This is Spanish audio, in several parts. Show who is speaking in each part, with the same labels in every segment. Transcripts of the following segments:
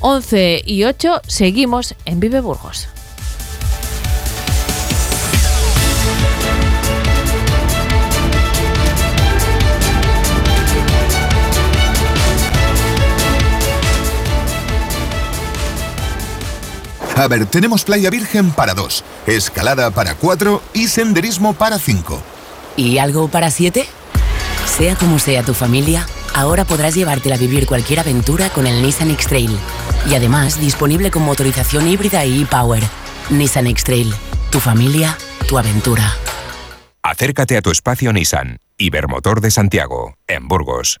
Speaker 1: 11 y 8 seguimos en Vive Burgos.
Speaker 2: A ver, tenemos playa virgen para dos, escalada para cuatro y senderismo para cinco.
Speaker 3: ¿Y algo para siete? Sea como sea tu familia, ahora podrás llevártela a vivir cualquier aventura con el Nissan X-Trail. Y además disponible con motorización híbrida y e-Power. Nissan X-Trail. Tu familia, tu aventura.
Speaker 4: Acércate a tu espacio Nissan. Ibermotor de Santiago, en Burgos.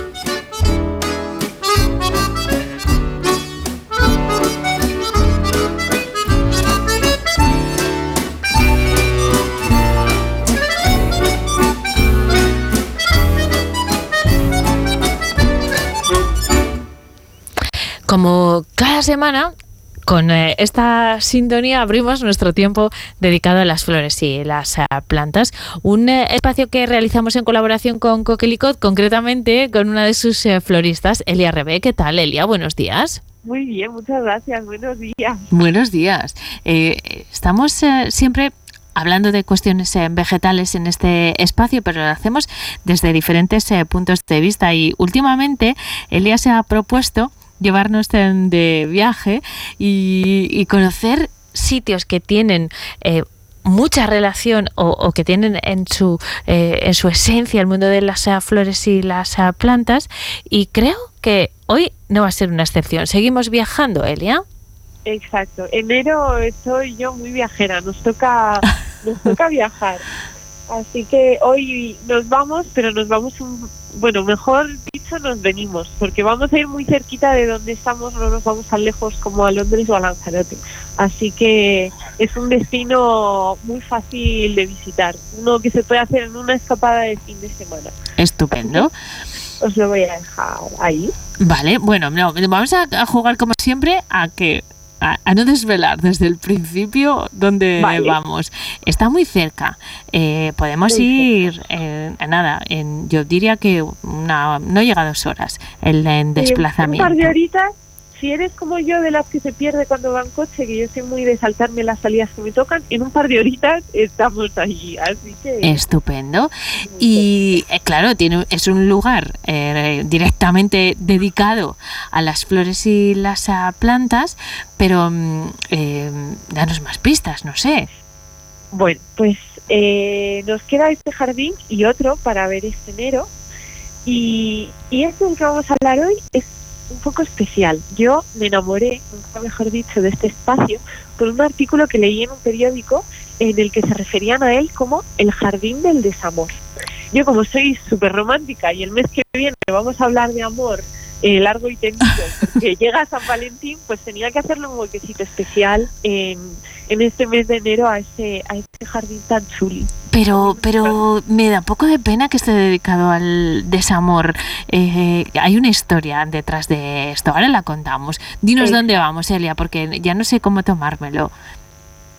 Speaker 1: Como cada semana, con eh, esta sintonía abrimos nuestro tiempo dedicado a las flores y las eh, plantas. Un eh, espacio que realizamos en colaboración con Coquelicot, concretamente con una de sus floristas, Elia Rebe. ¿Qué tal, Elia? Buenos días.
Speaker 5: Muy bien, muchas gracias. Buenos días.
Speaker 1: Buenos días. estamos siempre hablando de cuestiones vegetales en este espacio, pero lo hacemos desde diferentes puntos de vista. Y últimamente Elia se ha propuesto llevarnos de viaje y, conocer sitios que tienen eh, mucha relación o, que tienen en su, eh, en su esencia el mundo de las flores y las plantas y creo que hoy no va a ser una excepción. Seguimos viajando, Elia.
Speaker 5: Exacto. Enero estoy yo muy viajera, nos toca, nos toca viajar. Así que hoy nos vamos, pero nos vamos un, bueno, mejor dicho, nos venimos, porque vamos a ir muy cerquita de donde estamos, no nos vamos tan lejos como a Londres o a Lanzarote. Así que es un destino muy fácil de visitar, uno que se puede hacer en una escapada de fin de semana.
Speaker 1: Estupendo.
Speaker 5: Os lo voy a dejar ahí.
Speaker 1: Vale, bueno, no, vamos a jugar como siempre a que a, no desvelar desde el principio dónde vamos. Está muy cerca. Eh, podemos ir, eh, nada, en, yo diría que una, no llega a dos horas el en desplazamiento.
Speaker 5: un par de horitas si eres como yo de las que se pierde cuando va en coche, que yo soy muy de saltarme las salidas que me tocan, en un par de horitas estamos allí, así que...
Speaker 1: Estupendo. Y eh, claro, tiene, es un lugar eh, directamente dedicado a las flores y las plantas, pero mm, eh, danos más pistas, no sé.
Speaker 5: Bueno, pues nos queda este jardín y otro para ver este enero. Y, y este del que vamos a hablar hoy es un poco especial. Yo me enamoré, nunca mejor dicho, de este espacio por un artículo que leí en un periódico en el que se referían a él como el jardín del desamor. Yo como soy súper romántica y el mes que viene vamos a hablar de amor eh, largo y tendido, porque llega San Valentín, pues tenía que hacerle un huequecito especial en, en este mes de enero a ese, a ese jardín tan chuli.
Speaker 1: Pero, pero me da poco de pena que esté dedicado al desamor. Eh, hay una historia detrás de esto. Ahora la contamos. Dinos dónde vamos, Elia, porque ya no sé cómo tomármelo.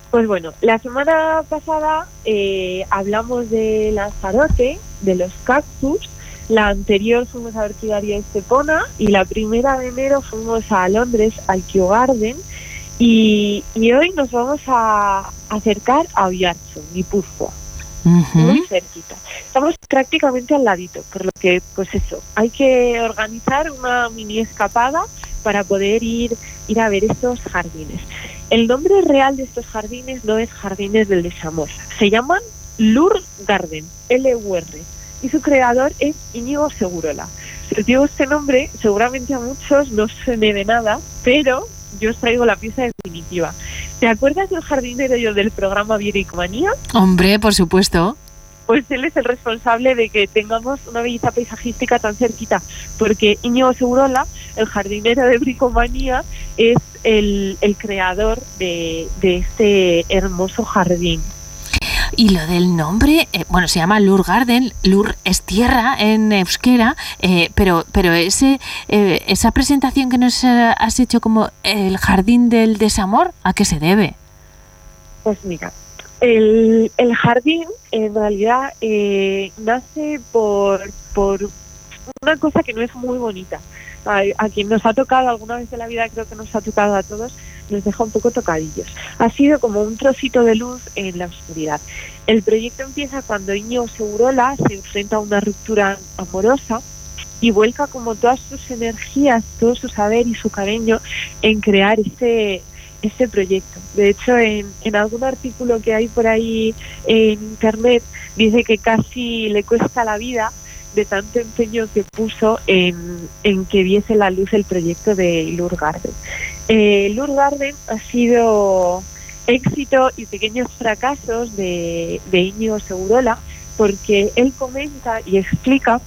Speaker 5: Pues bueno, la semana pasada eh, hablamos de Lanzarote, de los cactus, la anterior fuimos a Orquidaria Estepona y la primera de enero fuimos a Londres, al Kew Garden. Y, hoy nos vamos a acercar a Oyarzun, Guipúzcoa, muy cerquita. Estamos prácticamente al ladito, por lo que, pues eso, hay que organizar una mini escapada para poder ir, ir a ver estos jardines. El nombre real de estos jardines no es Jardines del Desamor, se llaman Lur Garden, L-U-R y su creador es Íñigo Segurola. Si os digo este nombre, seguramente a muchos no suene de nada, pero yo os traigo la pieza definitiva. ¿Te acuerdas del jardinero del programa Viericomanía?
Speaker 1: Hombre, por supuesto.
Speaker 5: Pues él es el responsable de que tengamos una belleza paisajística tan cerquita, porque Íñigo Segurola, el jardinero de Bricomanía, es el, el creador de, de este hermoso jardín.
Speaker 1: Y lo del nombre, eh, bueno, se llama Lur Garden, Lur es tierra en euskera, eh, pero, pero ese, eh, esa presentación que nos has hecho como el jardín del desamor, ¿a qué se debe?
Speaker 5: Pues mira, el, el jardín en realidad nace por, por una cosa que no es muy bonita. A, quien nos ha tocado alguna vez en la vida, creo que nos ha tocado a todos, nos deja un poco tocadillos. Ha sido como un trocito de luz en la oscuridad. El proyecto empieza cuando Iñigo Segurola se enfrenta a una ruptura amorosa y vuelca como todas sus energías, todo su saber y su cariño en crear este este proyecto. De hecho, en, algún artículo que hay por ahí en internet dice que casi le cuesta la vida de tanto empeño que puso en, en que viese la luz el proyecto de Lur Garden. Eh, Lur Garden ha sido éxito y pequeños fracasos de, de Íñigo Segurola, porque él comenta y explica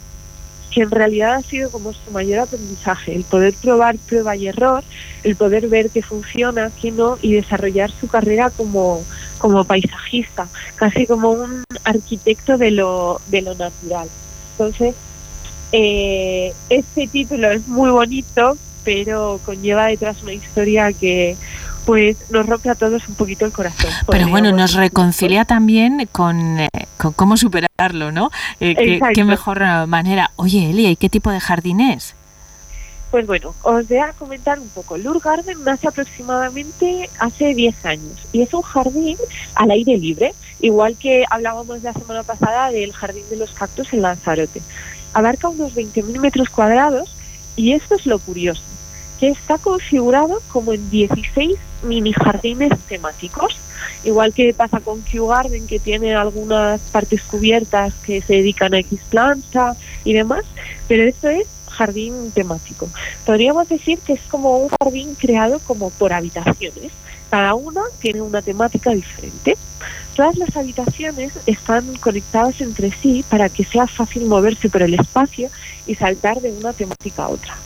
Speaker 5: que en realidad ha sido como su mayor aprendizaje, el poder probar prueba y error, el poder ver qué funciona, qué no, y desarrollar su carrera como, como paisajista, casi como un arquitecto de lo, de lo natural. Entonces, eh, este título es muy bonito, pero conlleva detrás una historia que pues nos rompe a todos un poquito el corazón.
Speaker 1: Pero bueno, nos reconcilia también con, eh, con cómo superarlo, ¿no? Eh, qué, qué, mejor manera. Oye, Elia, ¿y qué tipo de jardín es?
Speaker 5: Pues bueno, os voy a comentar un poco. Lur Garden nace aproximadamente hace 10 años y es un jardín al aire libre, igual que hablábamos la semana pasada del jardín de los cactus en Lanzarote. Abarca unos 20.000 metros cuadrados y esto es lo curioso que está configurado como en 16 mini jardines temáticos, igual que pasa con Kew Garden, que tiene algunas partes cubiertas que se dedican a X planta y demás, pero esto es jardín temático. Podríamos decir que es como un jardín creado como por habitaciones. Cada una tiene una temática diferente. Todas las habitaciones están conectadas entre sí para que sea fácil moverse por el espacio y saltar de una temática a otra.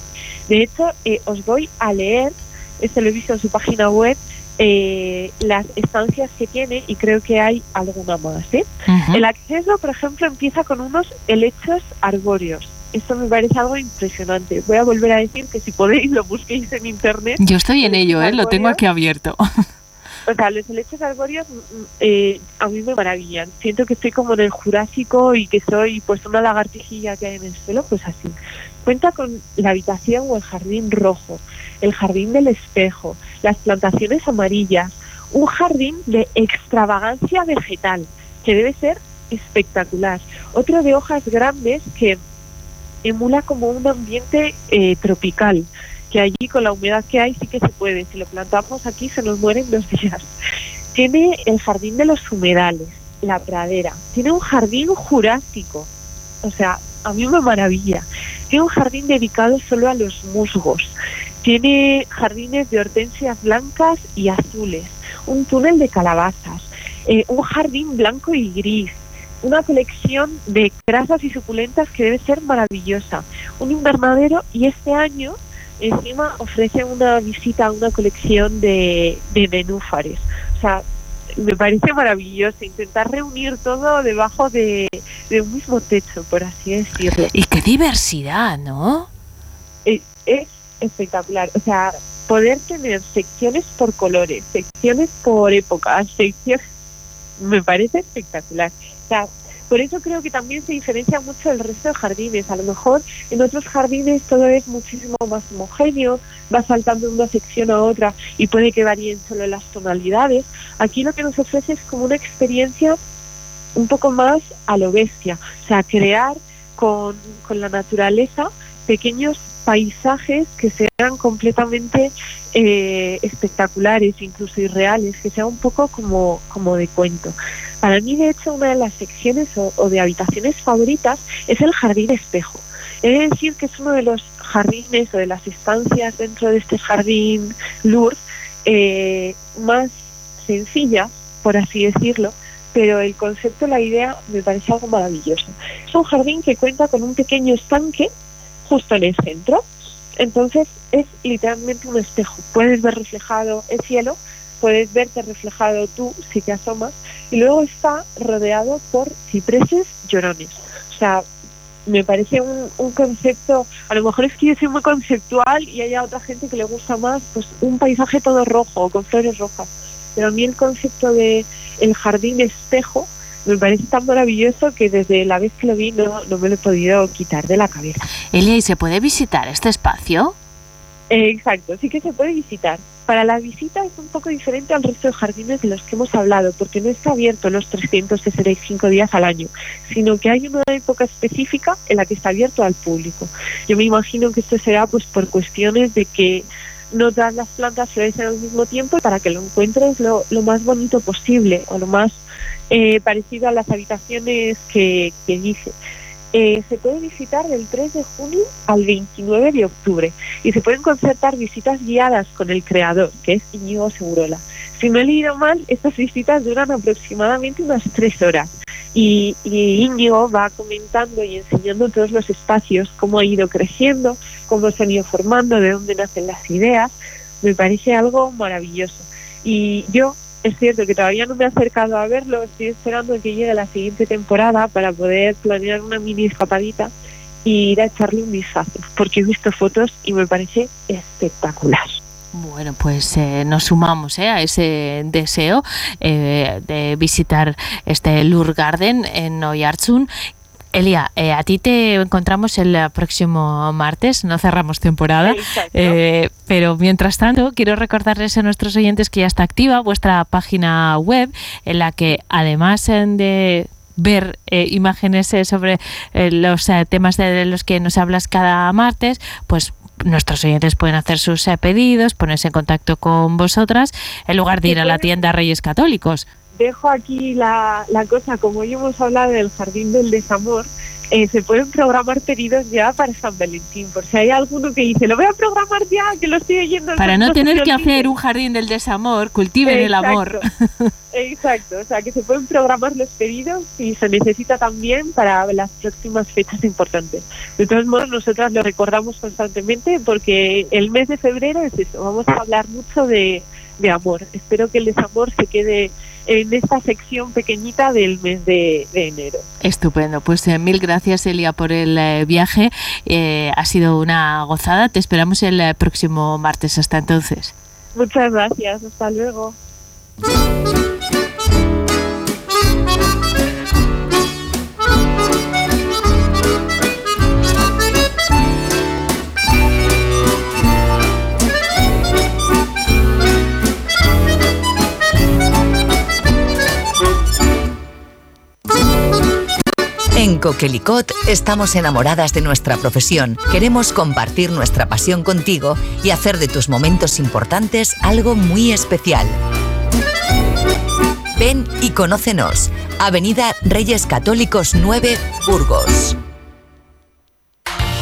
Speaker 5: De hecho, eh, os voy a leer, esto lo he visto en su página web, eh, las estancias que tiene y creo que hay alguna más. ¿eh? Uh -huh. El acceso, por ejemplo, empieza con unos helechos arbóreos. Esto me parece algo impresionante. Voy a volver a decir que si podéis lo busquéis en internet.
Speaker 1: Yo estoy en ello, ¿eh? lo tengo aquí abierto.
Speaker 5: O sea, los helechos arbóreos eh, a mí me maravillan. Siento que estoy como en el Jurásico y que soy pues una lagartijilla que hay en el suelo, pues así. Cuenta con la habitación o el jardín rojo, el jardín del espejo, las plantaciones amarillas, un jardín de extravagancia vegetal, que debe ser espectacular. Otro de hojas grandes que emula como un ambiente eh, tropical, que allí con la humedad que hay sí que se puede. Si lo plantamos aquí se nos mueren dos días. Tiene el jardín de los humedales, la pradera. Tiene un jardín jurásico. O sea, a mí me maravilla. Tiene un jardín dedicado solo a los musgos. Tiene jardines de hortensias blancas y azules. Un túnel de calabazas. Eh, un jardín blanco y gris una colección de grasas y suculentas que debe ser maravillosa. Un invernadero y este año encima ofrece una visita a una colección de, de nenúfares. O sea, me parece maravilloso intentar reunir todo debajo de, de, un mismo techo, por así decirlo.
Speaker 1: Y qué diversidad, ¿no?
Speaker 5: Es, es espectacular. O sea, poder tener secciones por colores, secciones por épocas, secciones me parece espectacular. O sea, por eso creo que también se diferencia mucho del resto de jardines. A lo mejor en otros jardines todo es muchísimo más homogéneo, va saltando de una sección a otra y puede que varíen solo las tonalidades. Aquí lo que nos ofrece es como una experiencia un poco más a lo bestia, o sea, crear con, con la naturaleza pequeños paisajes que sean completamente eh, espectaculares, incluso irreales, que sea un poco como, como de cuento. Para mí, de hecho, una de las secciones o, de habitaciones favoritas es el jardín espejo. He de decir que es uno de los jardines o de las estancias dentro de este jardín Lourdes eh, más sencillas, por así decirlo, pero el concepto, la idea, me parece algo maravilloso. Es un jardín que cuenta con un pequeño estanque justo en el centro. Entonces es literalmente un espejo. Puedes ver reflejado el cielo, puedes verte reflejado tú si te asomas y luego está rodeado por cipreses llorones. O sea, me parece un, un, concepto, a lo mejor es que yo soy muy conceptual y haya otra gente que le gusta más, pues un paisaje todo rojo, con flores rojas. Pero a mí el concepto de el jardín espejo me parece tan maravilloso que desde la vez que lo vi no, no me lo he podido quitar de la cabeza.
Speaker 1: Elia, ¿y se puede visitar este espacio?
Speaker 5: Eh, exacto, sí que se puede visitar. Para la visita es un poco diferente al resto de jardines de los que hemos hablado, porque no está abierto los 365 días al año, sino que hay una época específica en la que está abierto al público. Yo me imagino que esto será pues por cuestiones de que no todas las plantas florecen al mismo tiempo para que lo encuentres lo, lo más bonito posible o lo más eh, parecido a las habitaciones que, que dice. Eh, se puede visitar del 3 de junio al 29 de octubre y se pueden concertar visitas guiadas con el creador, que es Iñigo Segurola. Si no he leído mal, estas visitas duran aproximadamente unas tres horas y, y Íñigo va comentando y enseñando todos los espacios, cómo ha ido creciendo, cómo se han ido formando, de dónde nacen las ideas. Me parece algo maravilloso. Y yo es cierto que todavía no me he acercado a verlo, estoy esperando que llegue la siguiente temporada para poder planear una mini escapadita y ir a echarle un vistazo, porque he visto fotos y me parece espectacular.
Speaker 1: Bueno, pues eh, nos sumamos eh, a ese deseo eh, de visitar este Lur Garden en Oyarzun Elia, eh, a ti te encontramos el próximo martes, no cerramos temporada, eh, pero mientras tanto quiero recordarles a nuestros oyentes que ya está activa vuestra página web en la que además de ver eh, imágenes eh, sobre eh, los eh, temas de los que nos hablas cada martes, pues nuestros oyentes pueden hacer sus eh, pedidos, ponerse en contacto con vosotras, en lugar de ir a la tienda Reyes Católicos.
Speaker 5: Dejo aquí la, la cosa, como hoy hemos hablado del Jardín del Desamor, eh, se pueden programar pedidos ya para San Valentín, por si hay alguno que dice, lo voy a programar ya, que lo estoy oyendo.
Speaker 1: Para no tener que
Speaker 5: olvide".
Speaker 1: hacer un jardín del desamor, cultiven el amor.
Speaker 5: Exacto, o sea que se pueden programar los pedidos y se necesita también para las próximas fechas importantes. De todos modos, nosotras lo recordamos constantemente porque el mes de febrero es eso, vamos a hablar mucho de, de amor. Espero que el desamor se quede en esta sección pequeñita del mes de, de enero.
Speaker 1: Estupendo, pues eh, mil gracias Elia por el eh, viaje, Eh, ha sido una gozada, te esperamos el próximo martes, hasta entonces.
Speaker 5: Muchas gracias, hasta luego.
Speaker 6: Coquelicot estamos enamoradas de nuestra profesión. Queremos compartir nuestra pasión contigo y hacer de tus momentos importantes algo muy especial. Ven y conócenos. Avenida Reyes Católicos 9, Burgos.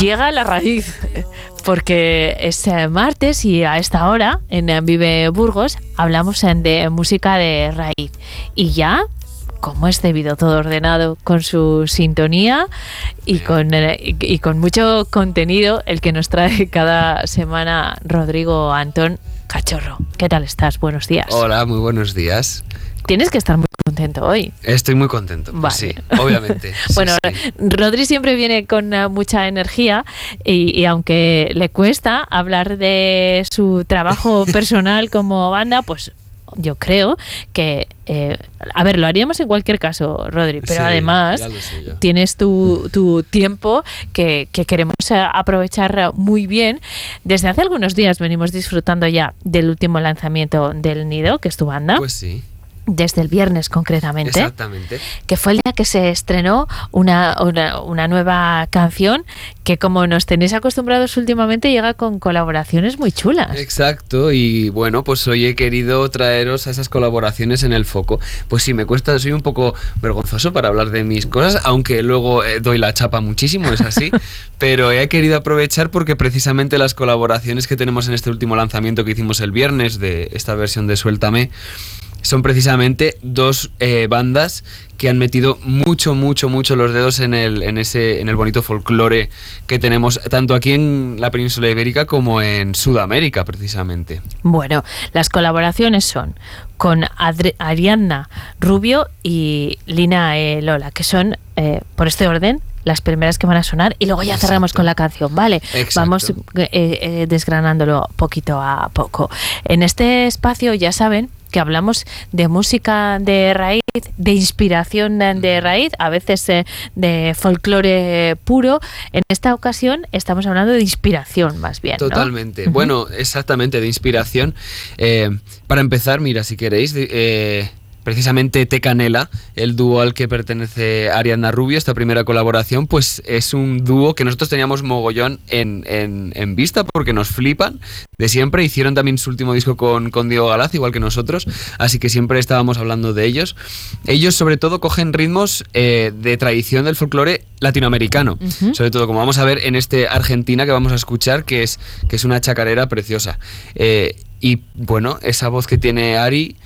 Speaker 1: Llega la raíz, porque es eh, martes y a esta hora en eh, Vive Burgos hablamos eh, de música de raíz. Y ya, como es debido todo ordenado, con su sintonía y con, y con mucho contenido, el que nos trae cada semana Rodrigo Antón Cachorro. ¿Qué tal estás? Buenos días.
Speaker 7: Hola, muy buenos días.
Speaker 1: Tienes que estar muy contento hoy.
Speaker 7: Estoy muy contento, pues sí, obviamente.
Speaker 1: bueno, Rodri siempre viene con uh, mucha energía y, aunque le cuesta hablar de su trabajo personal como banda, pues yo creo que, eh, a ver, lo haríamos en cualquier caso, Rodri, pero además tienes tu, tu tiempo que, que, queremos eh, aprovechar muy bien. Desde hace algunos días venimos disfrutando ya del último lanzamiento del Nido, que es tu banda.
Speaker 7: Pues sí
Speaker 1: desde el viernes concretamente,
Speaker 7: Exactamente.
Speaker 1: que fue el día que se estrenó una, una, nueva canción que como nos tenéis acostumbrados últimamente llega con colaboraciones muy chulas.
Speaker 7: Exacto, y bueno, pues hoy he querido traeros a esas colaboraciones en el foco. Pues sí, me cuesta, soy un poco vergonzoso para hablar de mis cosas, aunque luego eh, doy la chapa muchísimo, es así, pero he querido aprovechar porque precisamente las colaboraciones que tenemos en este último lanzamiento que hicimos el viernes de esta versión de Suéltame, son precisamente dos eh, bandas que han metido mucho, mucho, mucho los dedos en el, en ese, en el bonito folclore que tenemos tanto aquí en la península ibérica como en Sudamérica, precisamente.
Speaker 1: Bueno, las colaboraciones son con Ariadna Rubio y Lina e. Lola, que son, eh, por este orden, las primeras que van a sonar y luego ya cerramos con la canción, ¿vale? Vamos eh, desgranándolo poquito a poco. En este espacio, ya saben, que hablamos de música de raíz, de inspiración de raíz, a veces eh, de folclore puro. En esta ocasión estamos hablando de inspiración más bien.
Speaker 7: Totalmente. Bueno, exactamente, de inspiración. Eh, para empezar, mira, si queréis, eh, precisamente Te Canela, el dúo al que pertenece Ariana Rubio, esta primera colaboración, pues es un dúo que nosotros teníamos mogollón en, en, vista porque nos flipan de siempre. Hicieron también su último disco con, con, Diego Galaz, igual que nosotros, así que siempre estábamos hablando de ellos. Ellos sobre todo cogen ritmos eh, de tradición del folclore latinoamericano, sobre todo como vamos a ver en este Argentina que vamos a escuchar, que es, que es una chacarera preciosa. Eh, y bueno, esa voz que tiene Ari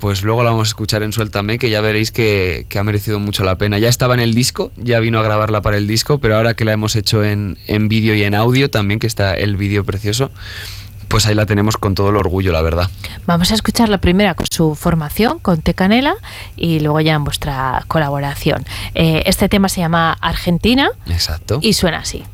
Speaker 7: pues luego la vamos a escuchar en Suéltame, que ya veréis que, ha merecido mucho la pena. Ya estaba en el disco, ya vino a grabarla para el disco, pero ahora que la hemos hecho en, en vídeo y en audio también, que está el vídeo precioso, pues ahí la tenemos con todo el orgullo, la verdad.
Speaker 1: Vamos a escuchar la primera con su formación, con Tecanela, y luego ya en vuestra colaboración. Eh, este tema se llama Argentina.
Speaker 7: Exacto.
Speaker 1: Y suena así.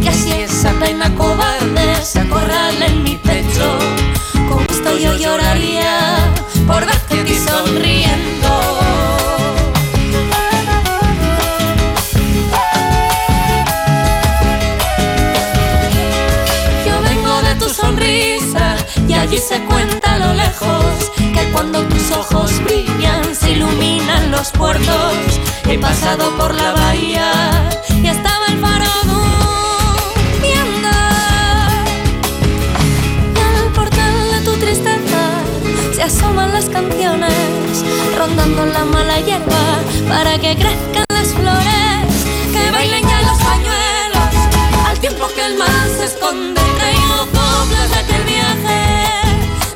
Speaker 8: Que así esa pena cobarde se acorrala en mi pecho. Como estoy yo lloraría por verte ti sonriendo. Yo vengo de tu sonrisa y allí se cuenta a lo lejos que cuando tus ojos brillan se iluminan los puertos. He pasado por la bahía canciones, rondando la mala hierba para que crezcan las flores, que bailen ya los pañuelos, al tiempo que el mar se esconde, traigo coplas de aquel viaje,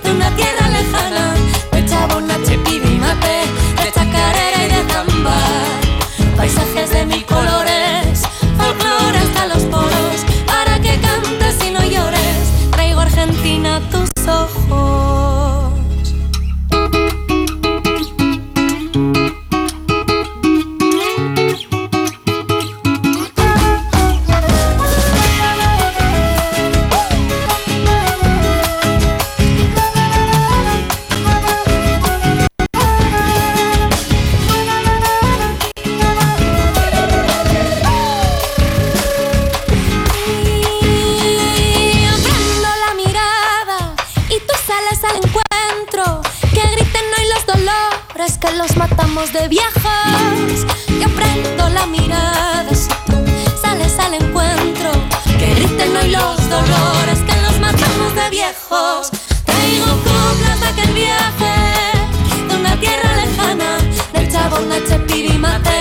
Speaker 8: de una tierra lejana, de chabona, chepibi, mate, de chacarera y de zambar, paisajes de mil colores, los matamos de viejos. Yo prendo la mirada si tú sales al encuentro. Que griten hoy los dolores que los matamos de viejos. Traigo coplas de aquel viaje de una tierra lejana, del chabón de Chepiri Mate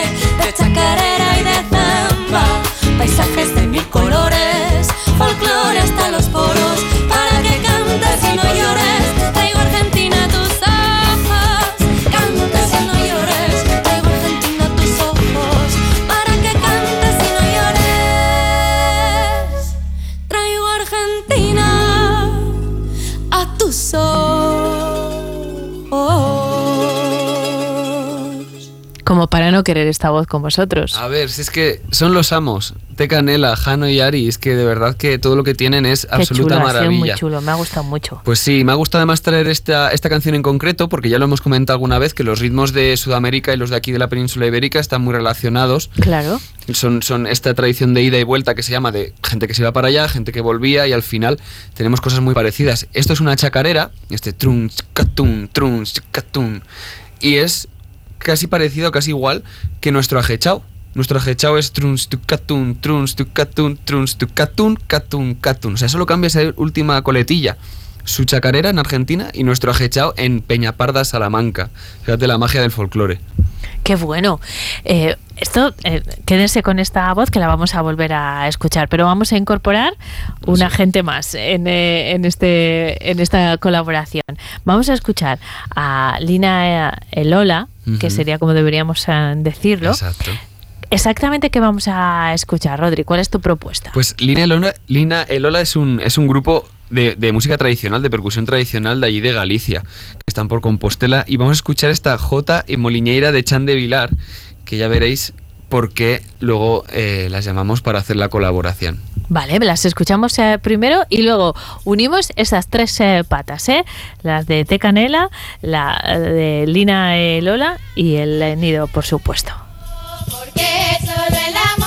Speaker 1: no querer esta voz con vosotros.
Speaker 7: A ver, si es que son los amos, Canela, Jano y Ari, es que de verdad que todo lo que tienen es
Speaker 1: Qué
Speaker 7: absoluta
Speaker 1: chulo,
Speaker 7: maravilla.
Speaker 1: muy chulo, me ha gustado mucho.
Speaker 7: Pues sí, me ha gustado además traer esta, esta canción en concreto, porque ya lo hemos comentado alguna vez, que los ritmos de Sudamérica y los de aquí de la península ibérica están muy relacionados.
Speaker 1: Claro.
Speaker 7: Son, son esta tradición de ida y vuelta que se llama de gente que se iba para allá, gente que volvía y al final tenemos cosas muy parecidas. Esto es una chacarera, este trun, catun, trun, catun, y es casi parecido, casi igual que nuestro ajechao. Nuestro ajechao es truns tu catun, truns tu catun, truns tu catun, catun, catun. O sea, solo cambia esa última coletilla. Su chacarera en Argentina y nuestro ajechao en Peñaparda, Salamanca. Fíjate la magia del folclore.
Speaker 1: Qué bueno. Eh, esto, eh, quédense con esta voz que la vamos a volver a escuchar, pero vamos a incorporar un agente más en, eh, en, este, en esta colaboración. Vamos a escuchar a Lina Elola, que sería como deberíamos decirlo.
Speaker 7: Exacto.
Speaker 1: Exactamente qué vamos a escuchar, Rodri. ¿Cuál es tu propuesta?
Speaker 7: Pues Lina Elola, Lina Elola es, un, es un grupo de, de música tradicional, de percusión tradicional de allí de Galicia, que están por Compostela, y vamos a escuchar esta J y Moliñeira de Chan de Vilar, que ya veréis por qué luego eh, las llamamos para hacer la colaboración.
Speaker 1: Vale, las escuchamos eh, primero y luego unimos esas tres eh, patas, ¿eh? Las de Te Canela, la de Lina Lola y el nido, por supuesto.
Speaker 9: Porque solo en la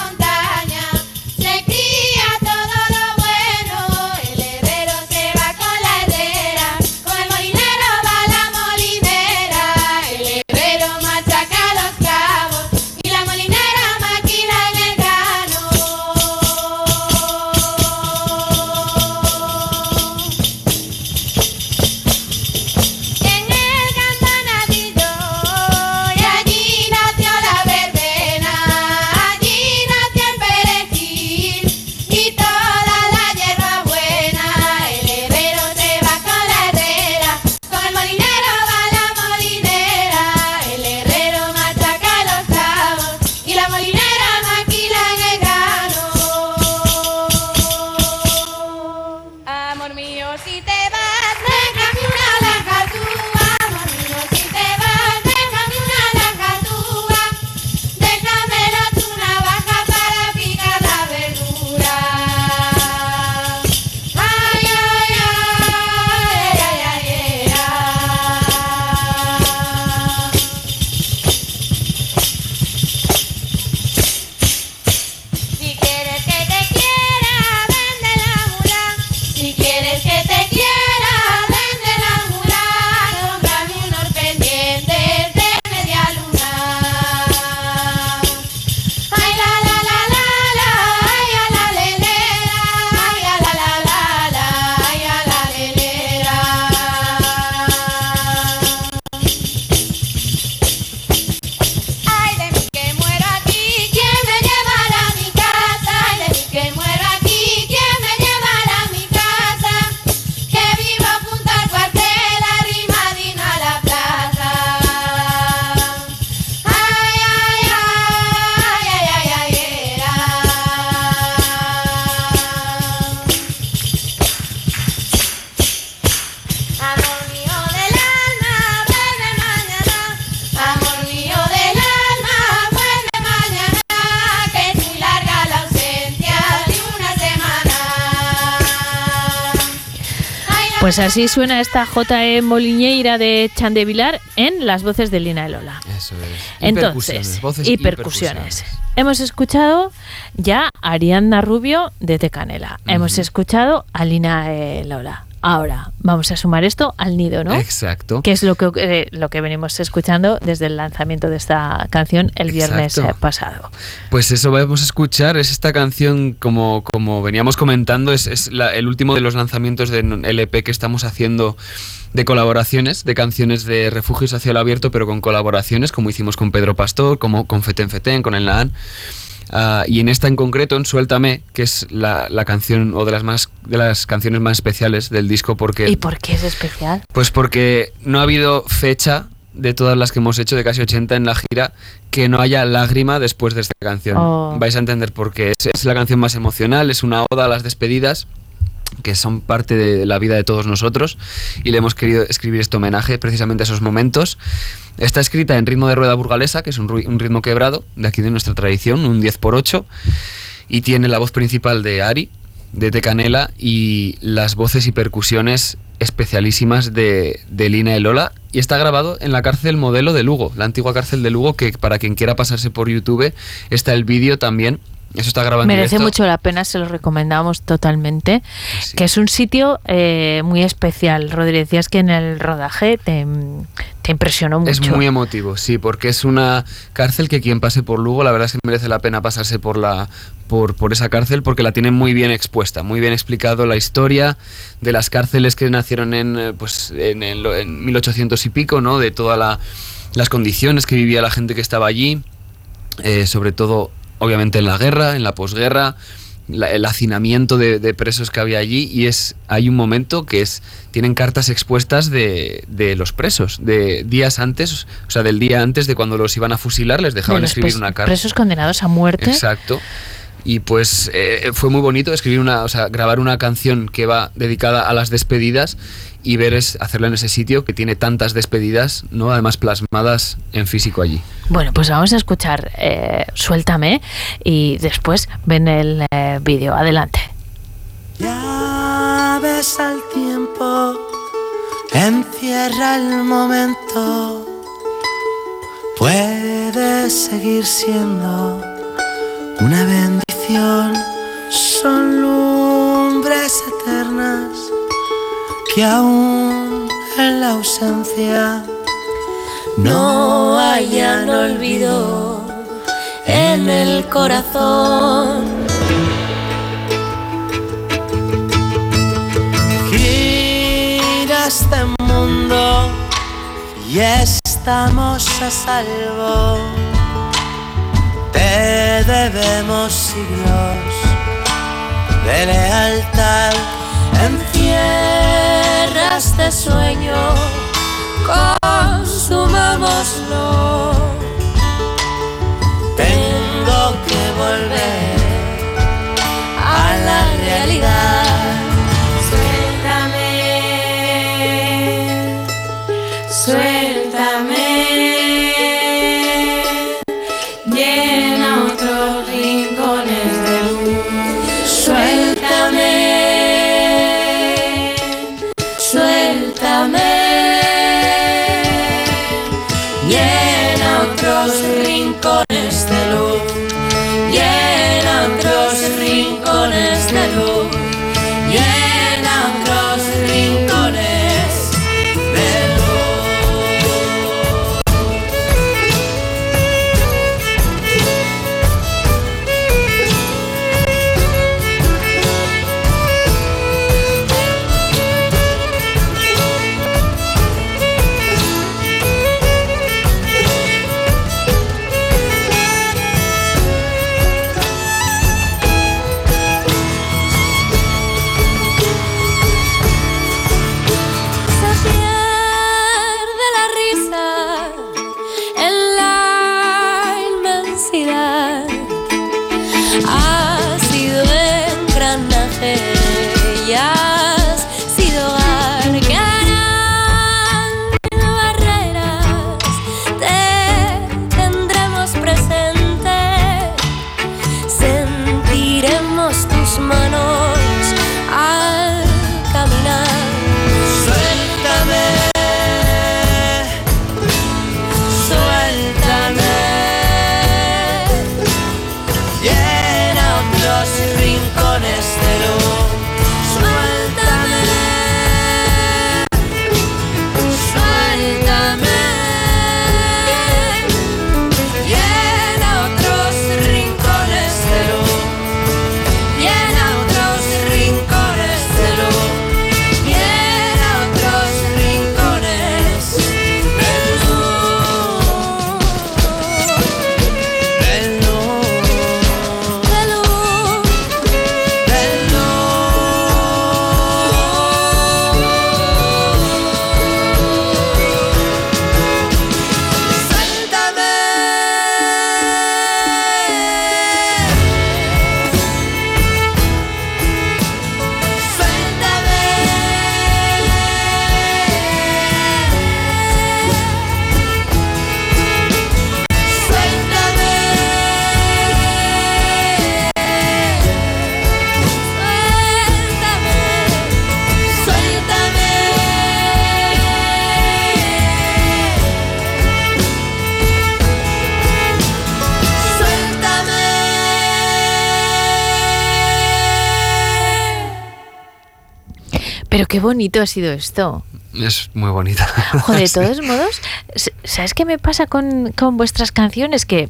Speaker 1: Pues así suena esta J.E. Moliñeira de Chandevilar en las voces de Lina Elola.
Speaker 7: Eso es. Y
Speaker 1: Entonces,
Speaker 7: percusiones,
Speaker 1: y percusiones. Hemos escuchado ya a Ariadna Rubio de Tecanela. Hemos escuchado a Lina eh, Lola. Ahora vamos a sumar esto al nido, ¿no?
Speaker 7: Exacto.
Speaker 1: Que es lo que, eh, lo que venimos escuchando desde el lanzamiento de esta canción el viernes
Speaker 7: Exacto.
Speaker 1: pasado.
Speaker 7: Pues eso vamos a escuchar, es esta canción, como, como veníamos comentando, es, es la- el último de los lanzamientos del LP que estamos haciendo de colaboraciones, de canciones de refugios hacia el abierto, pero con colaboraciones, como hicimos con Pedro Pastor, como con Feten Feten, con el Naan. Ah, y en esta en concreto, en Suéltame, que es la, la canción o de las más de las canciones más especiales del disco, porque
Speaker 1: ¿Y por qué es especial?
Speaker 7: pues porque no ha habido fecha de todas las que hemos hecho, de casi 80 en la gira, que no haya lágrima después de esta canción.
Speaker 1: Oh.
Speaker 7: Vais a entender por qué. Es, es la canción más emocional, es una oda a las despedidas. Que son parte de la vida de todos nosotros y le hemos querido escribir este homenaje precisamente a esos momentos. Está escrita en ritmo de rueda burgalesa, que es un, ritmo quebrado de aquí de nuestra tradición, un 10 por 8 y tiene la voz principal de Ari, de Tecanela y las voces y percusiones especialísimas de, de Lina y Lola y está grabado en la cárcel modelo de Lugo, la antigua cárcel de Lugo que para quien quiera pasarse por YouTube está el vídeo también. Eso está grabado en
Speaker 1: Merece
Speaker 7: directo.
Speaker 1: mucho la pena, se lo recomendamos totalmente. Que es un sitio eh, muy especial. Rodri, decías que en el rodaje te, te impresionó mucho.
Speaker 7: Es muy emotivo, sí, porque es una cárcel que quien pase por Lugo, la verdad es que merece la pena pasarse por la por, por esa cárcel porque la tienen muy bien expuesta, muy bien explicado la historia de las cárceles que nacieron en eh, pues en, el- en 1800 y pico, ¿no? De todas las condiciones que vivía la gente que estaba allí, eh, sobre todo obviamente en la guerra, en la posguerra, la- el hacinamiento de, de presos que había allí y es hay un momento que es tienen cartas expuestas de, de los presos de días antes o sea del día antes de cuando los iban a fusilar les
Speaker 1: De
Speaker 7: dejaban escribir una carta
Speaker 1: Presos condenados a muerte.
Speaker 7: exacto y pues eh, fue muy bonito escribir una o sea grabar una canción que va dedicada a las despedidas y ver es hacerla en ese sitio que tiene tantas despedidas no además plasmadas en físico allí
Speaker 1: Bueno, pues vamos a escuchar eh, Suéltame y después ven el eh, vídeo. Adelante.
Speaker 10: Ya ves al tiempo, encierra el momento. Puede seguir siendo una bendición. Son lumbres eternas que aún en la ausencia
Speaker 8: No hayan olvido en el corazón.
Speaker 10: gira este mundo y estamos a salvo. Debemos siglos de lealtad.
Speaker 8: Encierra este sueño, consumámoslo.
Speaker 1: Bonito ha sido esto.
Speaker 7: Es muy bonita.
Speaker 1: De todos modos, ¿sabes qué me pasa con, con vuestras canciones? Que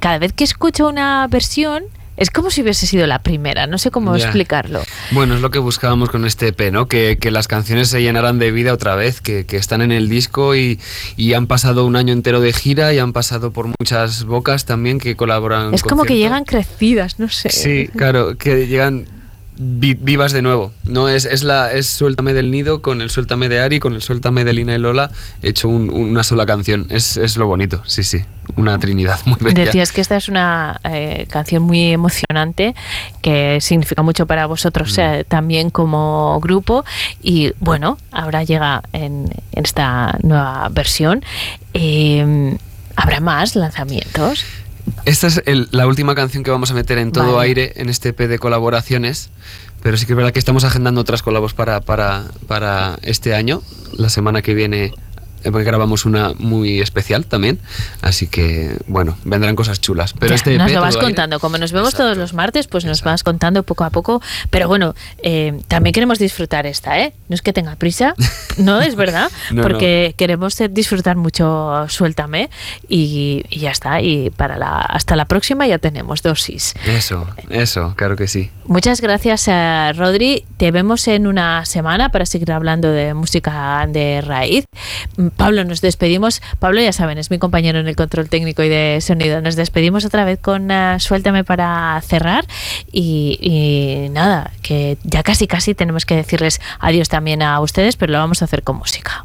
Speaker 1: cada vez que escucho una versión, es como si hubiese sido la primera, no sé cómo explicarlo.
Speaker 7: Bueno, es lo que buscábamos con este EP, ¿no? Que, las canciones se llenaran de vida otra vez, que, están en el disco y, han pasado un año entero de gira y han pasado por muchas bocas también que colaboran.
Speaker 1: Es como que llegan crecidas, no sé.
Speaker 7: Sí, claro, que llegan vivas de nuevo. No es, es la es Suéltame del Nido con el Suéltame de Ari, con el Suéltame de Lina y Lola, hecho una sola canción. Es, es, lo bonito, sí, sí. Una trinidad muy bella.
Speaker 1: Decías que esta es una eh, canción muy emocionante que significa mucho para vosotros mm. eh, también como grupo. Y bueno, ahora llega en, esta nueva versión. Eh, ¿Habrá más lanzamientos?
Speaker 7: Esta es la última canción que vamos a meter en todo aire en este EP de colaboraciones. Pero sí que es verdad que estamos agendando otras colabos para, para, para este año. La semana que viene eh, grabamos una muy especial también, así que bueno, vendrán cosas chulas. Pero este
Speaker 1: nos
Speaker 7: e
Speaker 1: lo vas contando, como nos vemos todos los martes, pues nos vas contando poco a poco. Pero bueno, eh, también queremos disfrutar esta, ¿eh? No es que tenga prisa, no es verdad, porque queremos disfrutar mucho Suéltame y, ya está. Y para la hasta la próxima ya tenemos dosis.
Speaker 7: Eso, eso, claro que sí.
Speaker 1: Muchas gracias, a Rodri. Te vemos en una semana para seguir hablando de música de raíz. Pablo, nos despedimos. Pablo, ya saben, es mi compañero en el control técnico y de sonido. Nos despedimos otra vez con uh, Suéltame para cerrar. Y, nada, que ya casi casi tenemos que decirles adiós también a ustedes, pero lo vamos a hacer con música.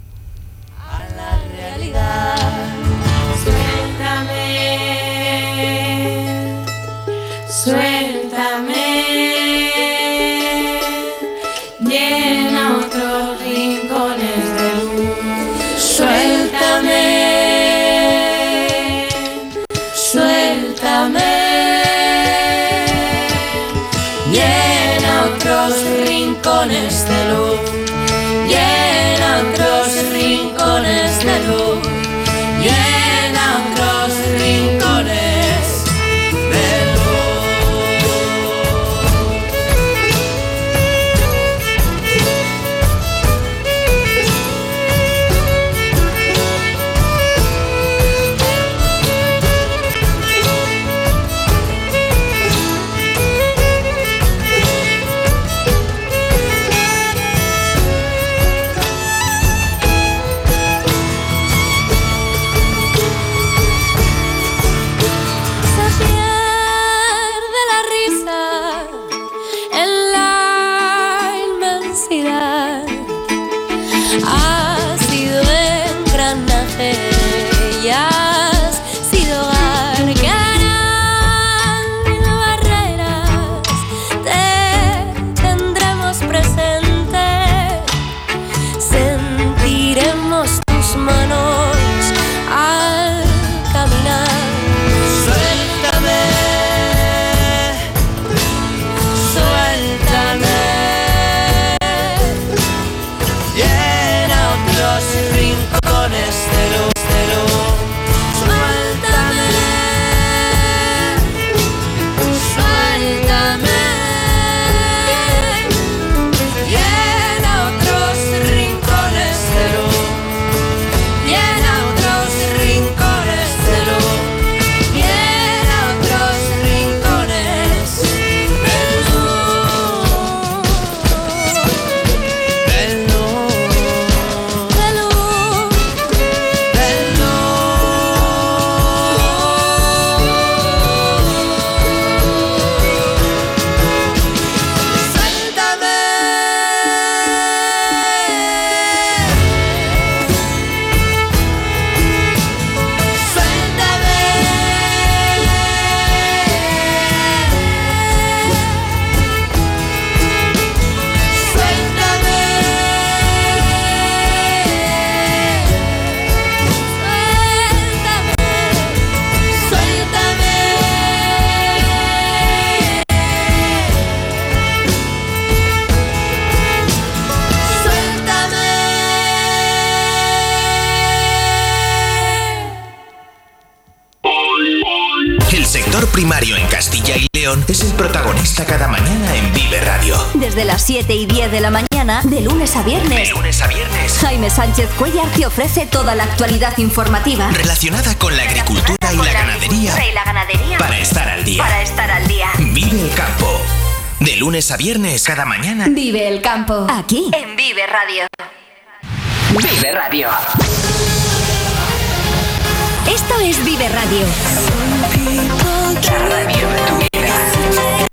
Speaker 11: Desde las 7 y 10 de la mañana, de lunes a viernes.
Speaker 12: De lunes a viernes.
Speaker 11: Jaime Sánchez Cuellar te ofrece toda la actualidad informativa.
Speaker 12: Relacionada con la agricultura y la ganadería.
Speaker 11: Y la ganadería.
Speaker 12: Para estar al día.
Speaker 11: Para estar al día.
Speaker 12: Vive el campo. De lunes a viernes, cada mañana.
Speaker 11: Vive el campo. Aquí. En Vive Radio.
Speaker 12: Vive Radio.
Speaker 11: Esto es Vive Radio.
Speaker 12: La radio de tu vida.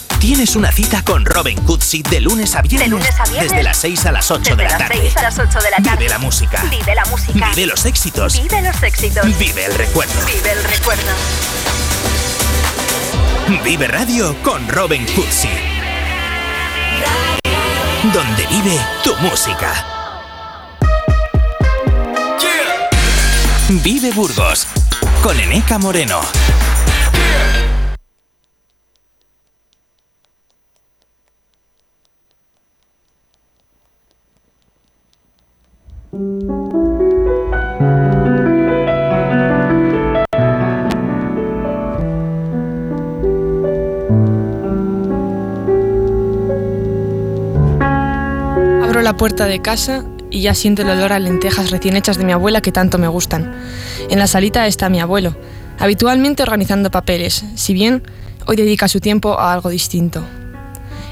Speaker 12: tienes una cita con Robin Cootsy de lunes a viernes.
Speaker 11: De lunes a viernes.
Speaker 12: Desde las 6 a las 8
Speaker 11: Desde
Speaker 12: de la
Speaker 11: las
Speaker 12: tarde.
Speaker 11: 6 a las 8 de la tarde.
Speaker 12: Vive la música.
Speaker 11: Vive la música.
Speaker 12: Vive los éxitos.
Speaker 11: Vive los éxitos.
Speaker 12: Vive el recuerdo.
Speaker 11: Vive el recuerdo.
Speaker 12: Vive Radio con Robin Cootsy. Donde vive tu música. Vive Burgos con Eneca Moreno.
Speaker 13: Abro la puerta de casa y ya siento el olor a lentejas recién hechas de mi abuela que tanto me gustan. En la salita está mi abuelo, habitualmente organizando papeles, si bien hoy dedica su tiempo a algo distinto.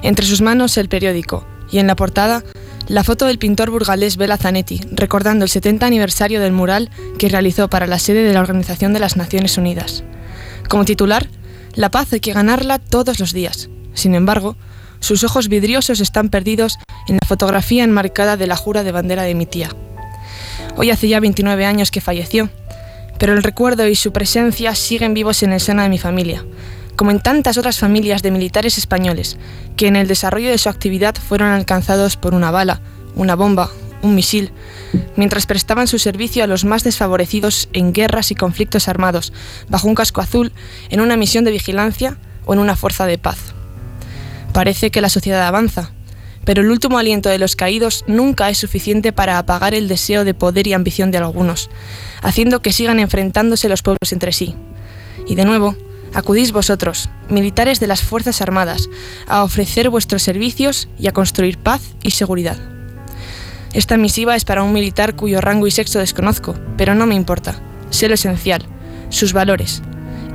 Speaker 13: Entre sus manos el periódico y en la portada la foto del pintor burgalés Bela Zanetti, recordando el 70 aniversario del mural que realizó para la sede de la Organización de las Naciones Unidas. Como titular, la paz hay que ganarla todos los días. Sin embargo, sus ojos vidriosos están perdidos en la fotografía enmarcada de la jura de bandera de mi tía. Hoy hace ya 29 años que falleció, pero el recuerdo y su presencia siguen vivos en el seno de mi familia, como en tantas otras familias de militares españoles, que en el desarrollo de su actividad fueron alcanzados por una bala, una bomba, un misil, mientras prestaban su servicio a los más desfavorecidos en guerras y conflictos armados, bajo un casco azul, en una misión de vigilancia o en una fuerza de paz. Parece que la sociedad avanza, pero el último aliento de los caídos nunca es suficiente para apagar el deseo de poder y ambición de algunos, haciendo que sigan enfrentándose los pueblos entre sí. Y de nuevo, acudís vosotros, militares de las Fuerzas Armadas, a ofrecer vuestros servicios y a construir paz y seguridad. Esta misiva es para un militar cuyo rango y sexo desconozco, pero no me importa. Sé lo esencial, sus valores,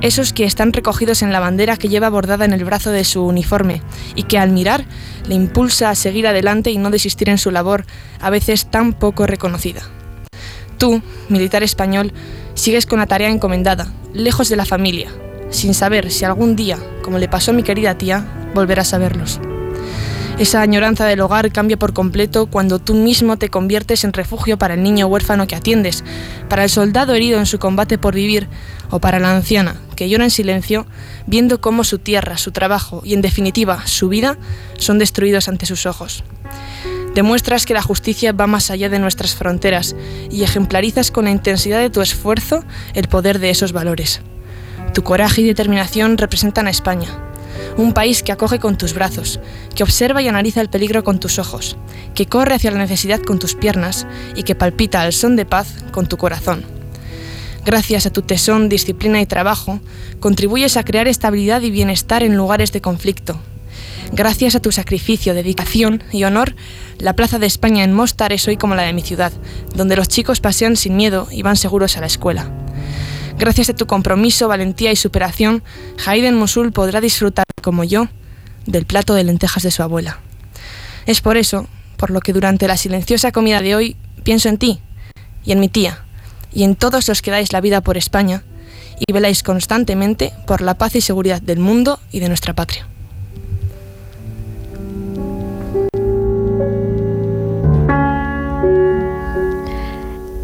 Speaker 13: esos que están recogidos en la bandera que lleva bordada en el brazo de su uniforme y que al mirar le impulsa a seguir adelante y no desistir en su labor, a veces tan poco reconocida. Tú, militar español, sigues con la tarea encomendada, lejos de la familia, sin saber si algún día, como le pasó a mi querida tía, volverás a verlos. Esa añoranza del hogar cambia por completo cuando tú mismo te conviertes en refugio para el niño huérfano que atiendes, para el soldado herido en su combate por vivir o para la anciana que llora en silencio viendo cómo su tierra, su trabajo y en definitiva su vida son destruidos ante sus ojos. Demuestras que la justicia va más allá de nuestras fronteras y ejemplarizas con la intensidad de tu esfuerzo el poder de esos valores. Tu coraje y determinación representan a España, un país que acoge con tus brazos, que observa y analiza el peligro con tus ojos, que corre hacia la necesidad con tus piernas y que palpita al son de paz con tu corazón. Gracias a tu tesón, disciplina y trabajo, contribuyes a crear estabilidad y bienestar en lugares de conflicto. Gracias a tu sacrificio, dedicación y honor, la Plaza de España en Mostar es hoy como la de mi ciudad, donde los chicos pasean sin miedo y van seguros a la escuela. Gracias a tu compromiso, valentía y superación, Hayden Mosul podrá disfrutar, como yo, del plato de lentejas de su abuela. Es por eso, por lo que durante la silenciosa comida de hoy pienso en ti y en mi tía y en todos los que dais la vida por España y veláis constantemente por la paz y seguridad del mundo y de nuestra patria.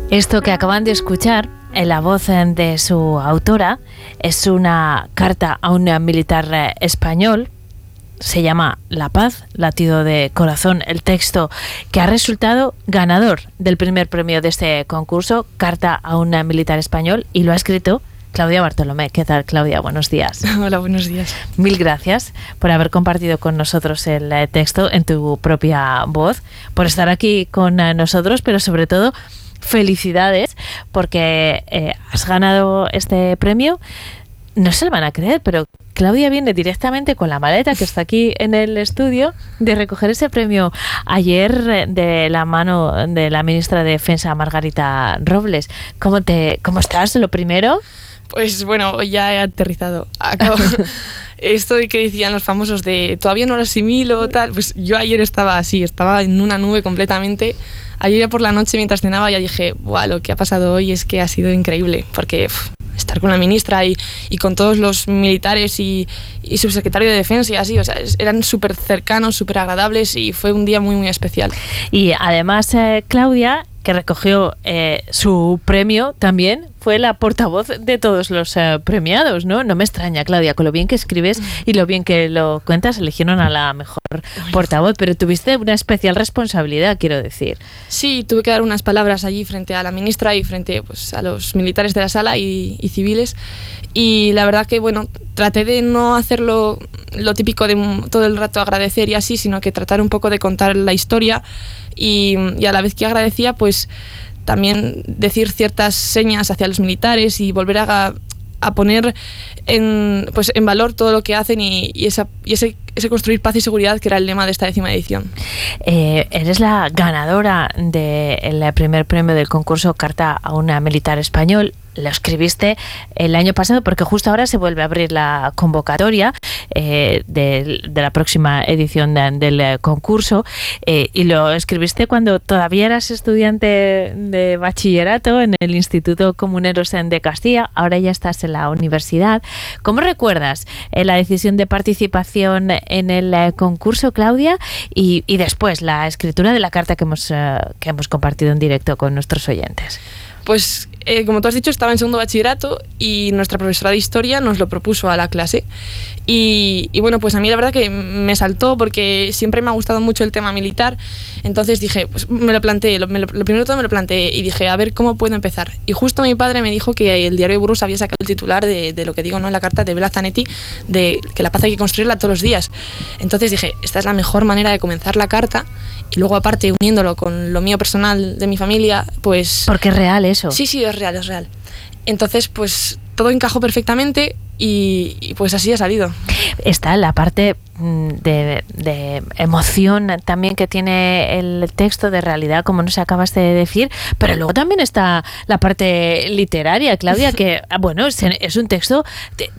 Speaker 1: Esto que acaban de escuchar en la voz de su autora es una carta a un militar eh, español se llama La Paz, latido de corazón, el texto que ha resultado ganador del primer premio de este concurso, Carta a un militar español, y lo ha escrito Claudia Bartolomé. ¿Qué tal, Claudia? Buenos días.
Speaker 13: Hola, buenos días.
Speaker 1: Mil gracias por haber compartido con nosotros el eh, texto en tu propia voz, por estar aquí con eh, nosotros, pero sobre todo felicidades porque eh, has ganado este premio. No se lo van a creer, pero Claudia viene directamente con la maleta que está aquí en el estudio de recoger ese premio ayer de la mano de la ministra de Defensa Margarita Robles. ¿Cómo te cómo estás? Lo primero.
Speaker 13: Pues bueno, ya he aterrizado. Acabo. Esto de que decían los famosos de todavía no lo asimilo, tal, pues yo ayer estaba así, estaba en una nube completamente. Ayer por la noche mientras cenaba ya dije, Buah, lo que ha pasado hoy es que ha sido increíble, porque estar con la ministra y, y, con todos los militares y, y subsecretario de defensa y así, eran súper cercanos, súper agradables y fue un día muy, muy especial.
Speaker 1: Y además, eh, Claudia, que recogió eh, su premio también, fue la portavoz de todos los eh, premiados, ¿no? No me extraña, Claudia, con lo bien que escribes y lo bien que lo cuentas, eligieron a la mejor portavoz, pero tuviste una especial responsabilidad, quiero decir.
Speaker 13: Sí, tuve que dar unas palabras allí frente a la ministra y frente pues, a los militares de la sala y, y civiles. Y la verdad que, bueno, traté de no hacerlo lo típico de todo el rato agradecer y así, sino que tratar un poco de contar la historia y, a la vez que agradecía, pues también decir ciertas señas hacia los militares y volver a, a poner en, pues, en valor todo lo que hacen y, y, esa, y ese, ese, construir paz y seguridad que era el lema de esta décima edición.
Speaker 1: Eh, eres la ganadora del primer premio del concurso Carta a una militar español lo escribiste el año pasado porque justo ahora se vuelve a abrir la convocatoria eh, de, de, la próxima edición de, del eh, concurso eh, y lo escribiste cuando todavía eras estudiante de bachillerato en el Instituto Comuneros de Castilla, ahora ya estás en la universidad. ¿Cómo recuerdas eh, la decisión de participación en el eh, concurso, Claudia? Y, y, después la escritura de la carta que hemos, que hemos compartido en directo con nuestros oyentes.
Speaker 13: Pues eh, como tú has dicho, estaba en segundo bachillerato y nuestra profesora de historia nos lo propuso a la clase. Y, y, bueno, pues a mí la verdad que me saltó porque siempre me ha gustado mucho el tema militar. Entonces dije, pues me lo planteé, lo, me lo, lo, primero todo me lo planteé y dije, a ver cómo puedo empezar. Y justo mi padre me dijo que el diario de Burgos había sacado el titular de, de, lo que digo ¿no? en la carta de Bela Zanetti, de que la paz hay que construirla todos los días. Entonces dije, esta es la mejor manera de comenzar la carta y luego aparte uniéndolo con lo mío personal de mi familia, pues...
Speaker 1: Porque es real eso.
Speaker 13: Sí, sí, es real, es real. Entonces, pues todo encajó perfectamente y, y, pues así ha salido.
Speaker 1: Está la parte de, de, emoción también que tiene el texto de realidad, como nos acabas de decir, pero luego también está la parte literaria, Claudia, que bueno, es, un texto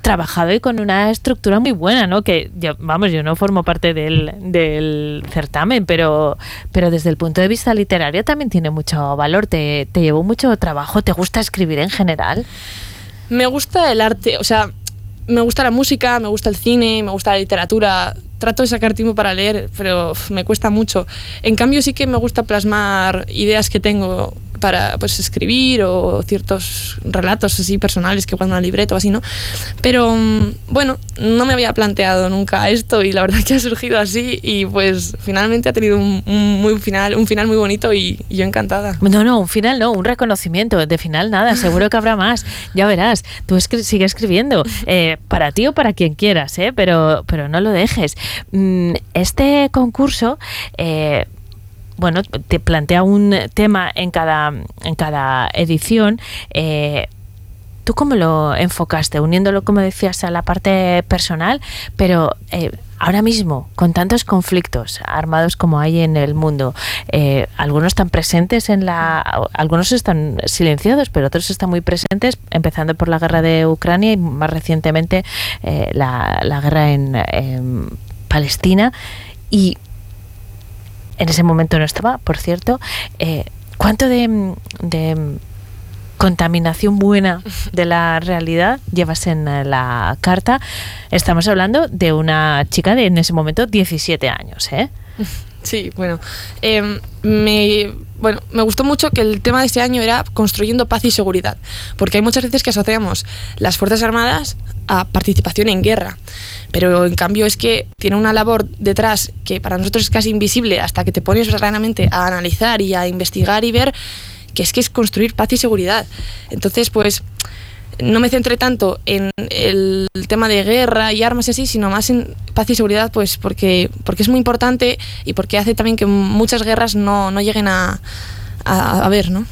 Speaker 1: trabajado y con una estructura muy buena, ¿no? Que yo, vamos, yo no formo parte del, del, certamen, pero, pero desde el punto de vista literario también tiene mucho valor, te, te llevó mucho trabajo, ¿te gusta escribir en general?
Speaker 13: Me gusta el arte, o sea, me gusta la música, me gusta el cine, me gusta la literatura. Trato de sacar tiempo para leer, pero me cuesta mucho. En cambio, sí que me gusta plasmar ideas que tengo para pues, escribir o ciertos relatos así personales que guardo en una libreta o así, ¿no? Pero bueno, no me había planteado nunca esto y la verdad que ha surgido así y pues finalmente ha tenido un, un muy final, un final muy bonito y, y, yo encantada.
Speaker 1: No, no, un final no, un reconocimiento. De final nada, seguro que habrá más. Ya verás, tú escri sigue escribiendo eh, para ti o para quien quieras, ¿eh? pero, pero no lo dejes. Mm, este concurso... Eh, bueno, te plantea un tema en cada, en cada edición. Eh, ¿Tú cómo lo enfocaste? Uniéndolo, como decías, a la parte personal, pero eh, ahora mismo, con tantos conflictos armados como hay en el mundo, eh, algunos están presentes en la. Algunos están silenciados, pero otros están muy presentes, empezando por la guerra de Ucrania y más recientemente eh, la, la, guerra en, en Palestina. Y en ese momento no estaba, por cierto. Eh, ¿Cuánto de, de contaminación buena de la realidad llevas en eh, la carta. Estamos hablando de una chica de en ese momento 17 años, ¿eh?
Speaker 13: Sí, bueno, em, me, bueno, me gustó mucho que el tema de este año era construyendo paz y seguridad, porque hay muchas veces que asociamos las Fuerzas Armadas a participación en guerra, pero en cambio es que tiene una labor detrás que para nosotros es casi invisible hasta que te pones verdaderamente a analizar y a investigar y ver que es que es construir paz y seguridad. Entonces, pues no me centré tanto en el tema de guerra y armas así, sino más en paz y seguridad, pues porque, porque es muy importante y porque hace también que muchas guerras no, no lleguen a, a, ver, ¿no?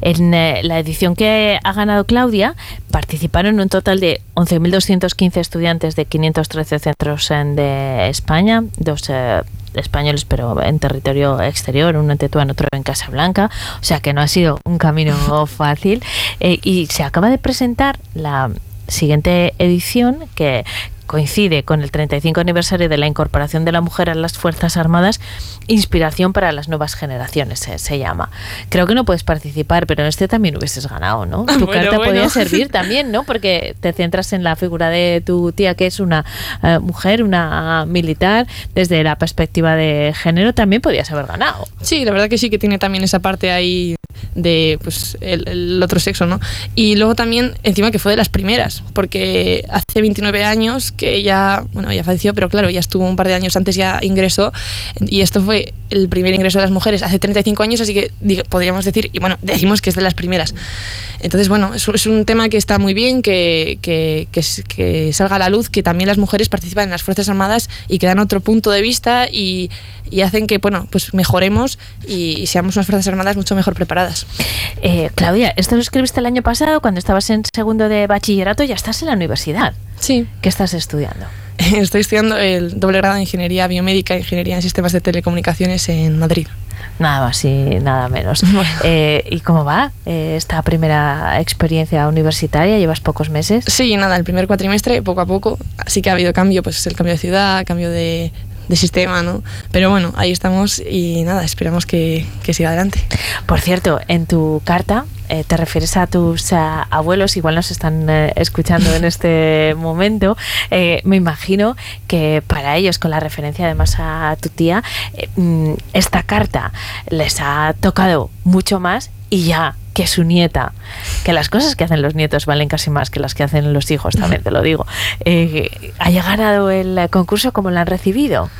Speaker 1: En eh, la edición que ha ganado Claudia participaron un total de 11.215 estudiantes de 513 centros en, de España, dos eh, españoles pero en territorio exterior, uno en Tetuán, otro en Casablanca, o sea que no ha sido un camino fácil. Eh, y se acaba de presentar la siguiente edición que coincide con el 35 aniversario de la incorporación de la mujer a las Fuerzas Armadas, Inspiración para las Nuevas Generaciones se, se llama. Creo que no puedes participar, pero en este también hubieses ganado, ¿no? Tu
Speaker 13: Bueno,
Speaker 1: carta
Speaker 13: bueno.
Speaker 1: podía servir también, ¿no? Porque te centras en la figura de tu tía, que es una eh, mujer, una militar, desde la perspectiva de género, también podías haber ganado.
Speaker 13: Sí, la verdad que sí que tiene también esa parte ahí de pues el, el otro sexo, ¿no? Y luego también encima que fue de las primeras, porque hace 29 años que ella, bueno, ella falleció, pero claro, ya estuvo un par de años antes, ya ingresó, y esto fue el primer ingreso de las mujeres hace 35 años, así que podríamos decir, y bueno, decimos que es de las primeras. Entonces, bueno, es, es un tema que está muy bien, que, que, que salga a la luz, que también las mujeres participan en las Fuerzas Armadas y que dan otro punto de vista y, y hacen que, bueno, pues mejoremos y, y seamos unas Fuerzas Armadas mucho mejor preparadas.
Speaker 1: Eh, Claudia, esto lo escribiste el año pasado, cuando estabas en segundo de bachillerato, ya estás en la universidad.
Speaker 13: Sí.
Speaker 1: ¿Qué estás estudiando?
Speaker 13: Estoy estudiando el doble grado de Ingeniería Biomédica e Ingeniería en Sistemas de Telecomunicaciones en Madrid.
Speaker 1: Nada más y nada menos. Eh, ¿Y cómo va eh, esta primera experiencia universitaria? ¿Llevas pocos meses?
Speaker 13: Sí, nada, el primer cuatrimestre, poco a poco. Sí que ha habido cambio, pues el cambio de ciudad, cambio de, de sistema, ¿no? Pero bueno, ahí estamos y nada, esperamos que, que siga adelante.
Speaker 1: Por cierto, en tu carta eh, te refieres a tus ah, abuelos, igual nos están eh, escuchando en este momento. Eh, me imagino que para ellos, con la referencia además a tu tía, eh, mm, esta carta les ha tocado mucho más y ya que su nieta, que las cosas que hacen los nietos valen casi más que las que hacen los hijos, también te lo digo, eh, haya ganado el concurso como la han recibido.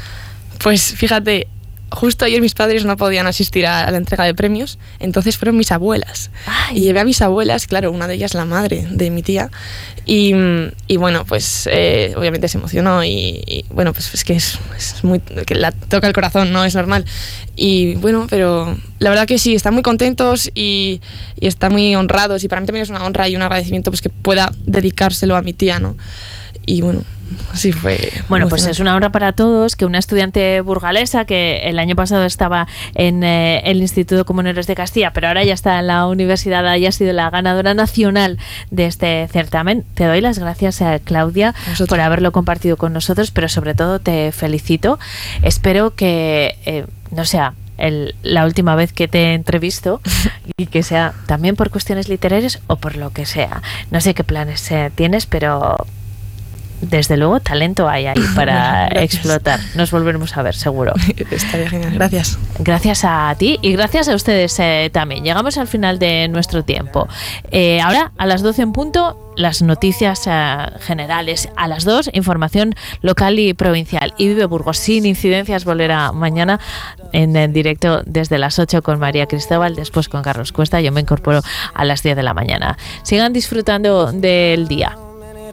Speaker 13: Pues fíjate, justo ayer mis padres no podían asistir a la entrega de premios, entonces fueron mis abuelas. Y llevé a mis abuelas, claro, una de ellas la madre de mi tía, y, y bueno, pues eh, obviamente se emocionó y, y, bueno, pues es que es, es muy... que la toca el corazón, ¿no? Es normal. Y bueno, pero la verdad que sí, están muy contentos y, y están muy honrados y para mí también es una honra y un agradecimiento pues que pueda dedicárselo a mi tía, ¿no? Y bueno, fue.
Speaker 1: Bueno, pues es una honra para todos que una estudiante burgalesa que el año pasado estaba en eh, el Instituto Comuneros de Castilla, pero ahora ya está en la universidad, haya sido la ganadora nacional de este certamen. Te doy las gracias a Claudia por haberlo compartido con nosotros, pero sobre todo te felicito. Espero que eh, no sea el- la última vez que te entrevisto y que sea también por cuestiones literarias o por lo que sea. No sé qué planes eh, tienes, pero desde luego talento hay ahí para
Speaker 13: Gracias.
Speaker 1: explotar. Nos volveremos a ver, seguro.
Speaker 13: Estaría genial, gracias.
Speaker 1: Gracias a ti y gracias a ustedes eh, también. Llegamos al final de nuestro tiempo. Eh, ahora, a las 12 en punto, las noticias eh, generales. A las 2, información local y provincial. Y Vive Burgos sin incidencias volverá mañana en, el directo desde las 8 con María Cristóbal, después con Carlos Cuesta. Yo me incorporo a las 10 de la mañana. Sigan disfrutando del día.